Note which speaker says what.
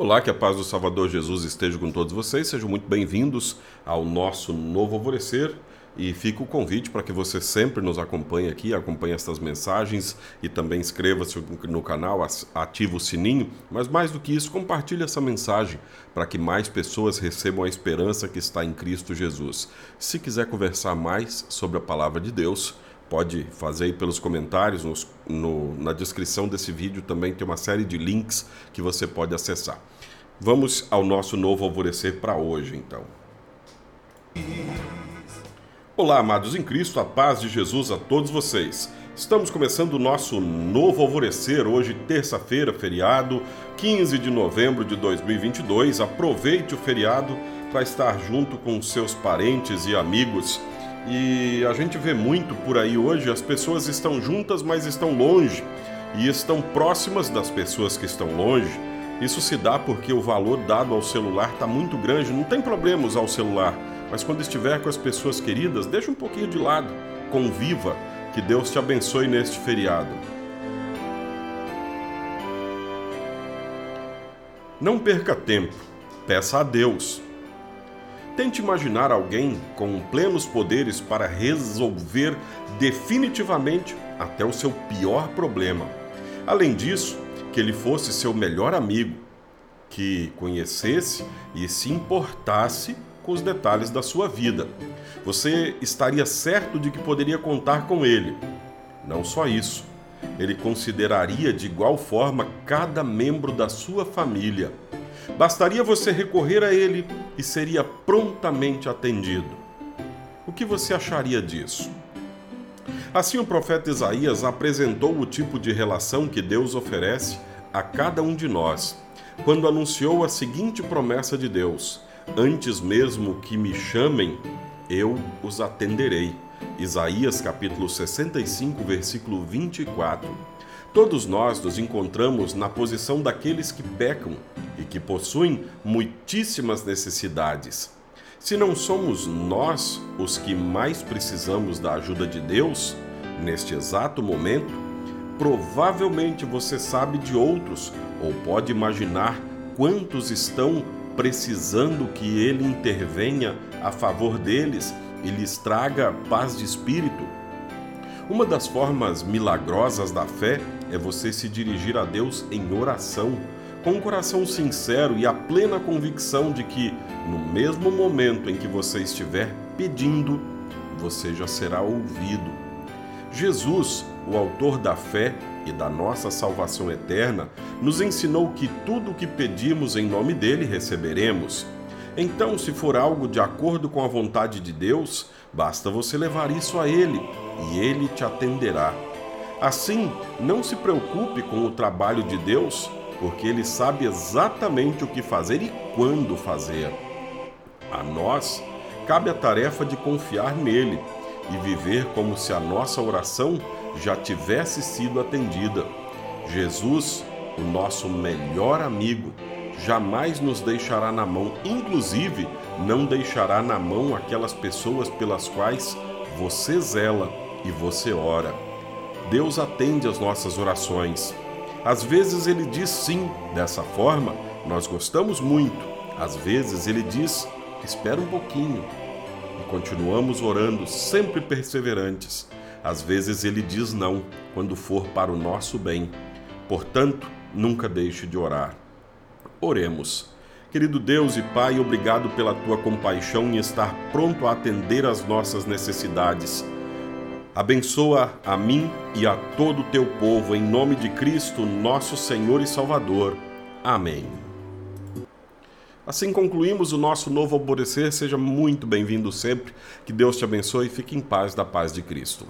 Speaker 1: Olá, que a paz do Salvador Jesus esteja com todos vocês. Sejam muito bem-vindos ao nosso novo alvorecer. E fica o convite para que você sempre nos acompanhe aqui, acompanhe estas mensagens e também inscreva-se no canal, ative o sininho. Mas mais do que isso, compartilhe essa mensagem para que mais pessoas recebam a esperança que está em Cristo Jesus. Se quiser conversar mais sobre a palavra de Deus, pode fazer aí pelos comentários. Nos, no, na descrição desse vídeo também tem uma série de links que você pode acessar. Vamos ao nosso novo alvorecer para hoje, então. Olá, amados em Cristo, a paz de Jesus a todos vocês. Estamos começando o nosso novo alvorecer, hoje, terça-feira, feriado, 15 de novembro de 2022. Aproveite o feriado para estar junto com seus parentes e amigos. E a gente vê muito por aí hoje, as pessoas estão juntas, mas estão longe, e estão próximas das pessoas que estão longe isso se dá porque o valor dado ao celular está muito grande. Não tem problema usar o celular, mas quando estiver com as pessoas queridas, deixa um pouquinho de lado. Conviva. Que Deus te abençoe neste feriado. Não perca tempo. Peça a Deus. Tente imaginar alguém com plenos poderes para resolver definitivamente até o seu pior problema. Além disso, que ele fosse seu melhor amigo, que conhecesse e se importasse com os detalhes da sua vida. Você estaria certo de que poderia contar com ele. Não só isso, ele consideraria de igual forma cada membro da sua família. Bastaria você recorrer a ele e seria prontamente atendido. O que você acharia disso? Assim, o profeta Isaías apresentou o tipo de relação que Deus oferece a cada um de nós, quando anunciou a seguinte promessa de Deus: Antes mesmo que me chamem, eu os atenderei. Isaías capítulo 65, versículo 24. Todos nós nos encontramos na posição daqueles que pecam e que possuem muitíssimas necessidades. Se não somos nós os que mais precisamos da ajuda de Deus, neste exato momento, provavelmente você sabe de outros ou pode imaginar quantos estão precisando que ele intervenha a favor deles e lhes traga paz de espírito. Uma das formas milagrosas da fé é você se dirigir a Deus em oração com um coração sincero e a plena convicção de que, no mesmo momento em que você estiver pedindo, você já será ouvido. Jesus, o Autor da fé e da nossa salvação eterna, nos ensinou que tudo o que pedimos em nome dele receberemos. Então, se for algo de acordo com a vontade de Deus, basta você levar isso a Ele e Ele te atenderá. Assim, não se preocupe com o trabalho de Deus, porque ele sabe exatamente o que fazer e quando fazer. A nós cabe a tarefa de confiar nele e viver como se a nossa oração já tivesse sido atendida. Jesus, o nosso melhor amigo, jamais nos deixará na mão, inclusive não deixará na mão aquelas pessoas pelas quais você zela e você ora. Deus atende às nossas orações. Às vezes ele diz sim, dessa forma nós gostamos muito. Às vezes ele diz espera um pouquinho. E continuamos orando, sempre perseverantes. Às vezes ele diz não, quando for para o nosso bem. Portanto, nunca deixe de orar. Oremos. Querido Deus e Pai, obrigado pela tua compaixão em estar pronto a atender às nossas necessidades. Abençoa a mim e a todo o teu povo, em nome de Cristo, nosso Senhor e Salvador. Amém. Assim concluímos o nosso novo alvorecer. Seja muito bem-vindo sempre. Que Deus te abençoe e fique em paz da paz de Cristo.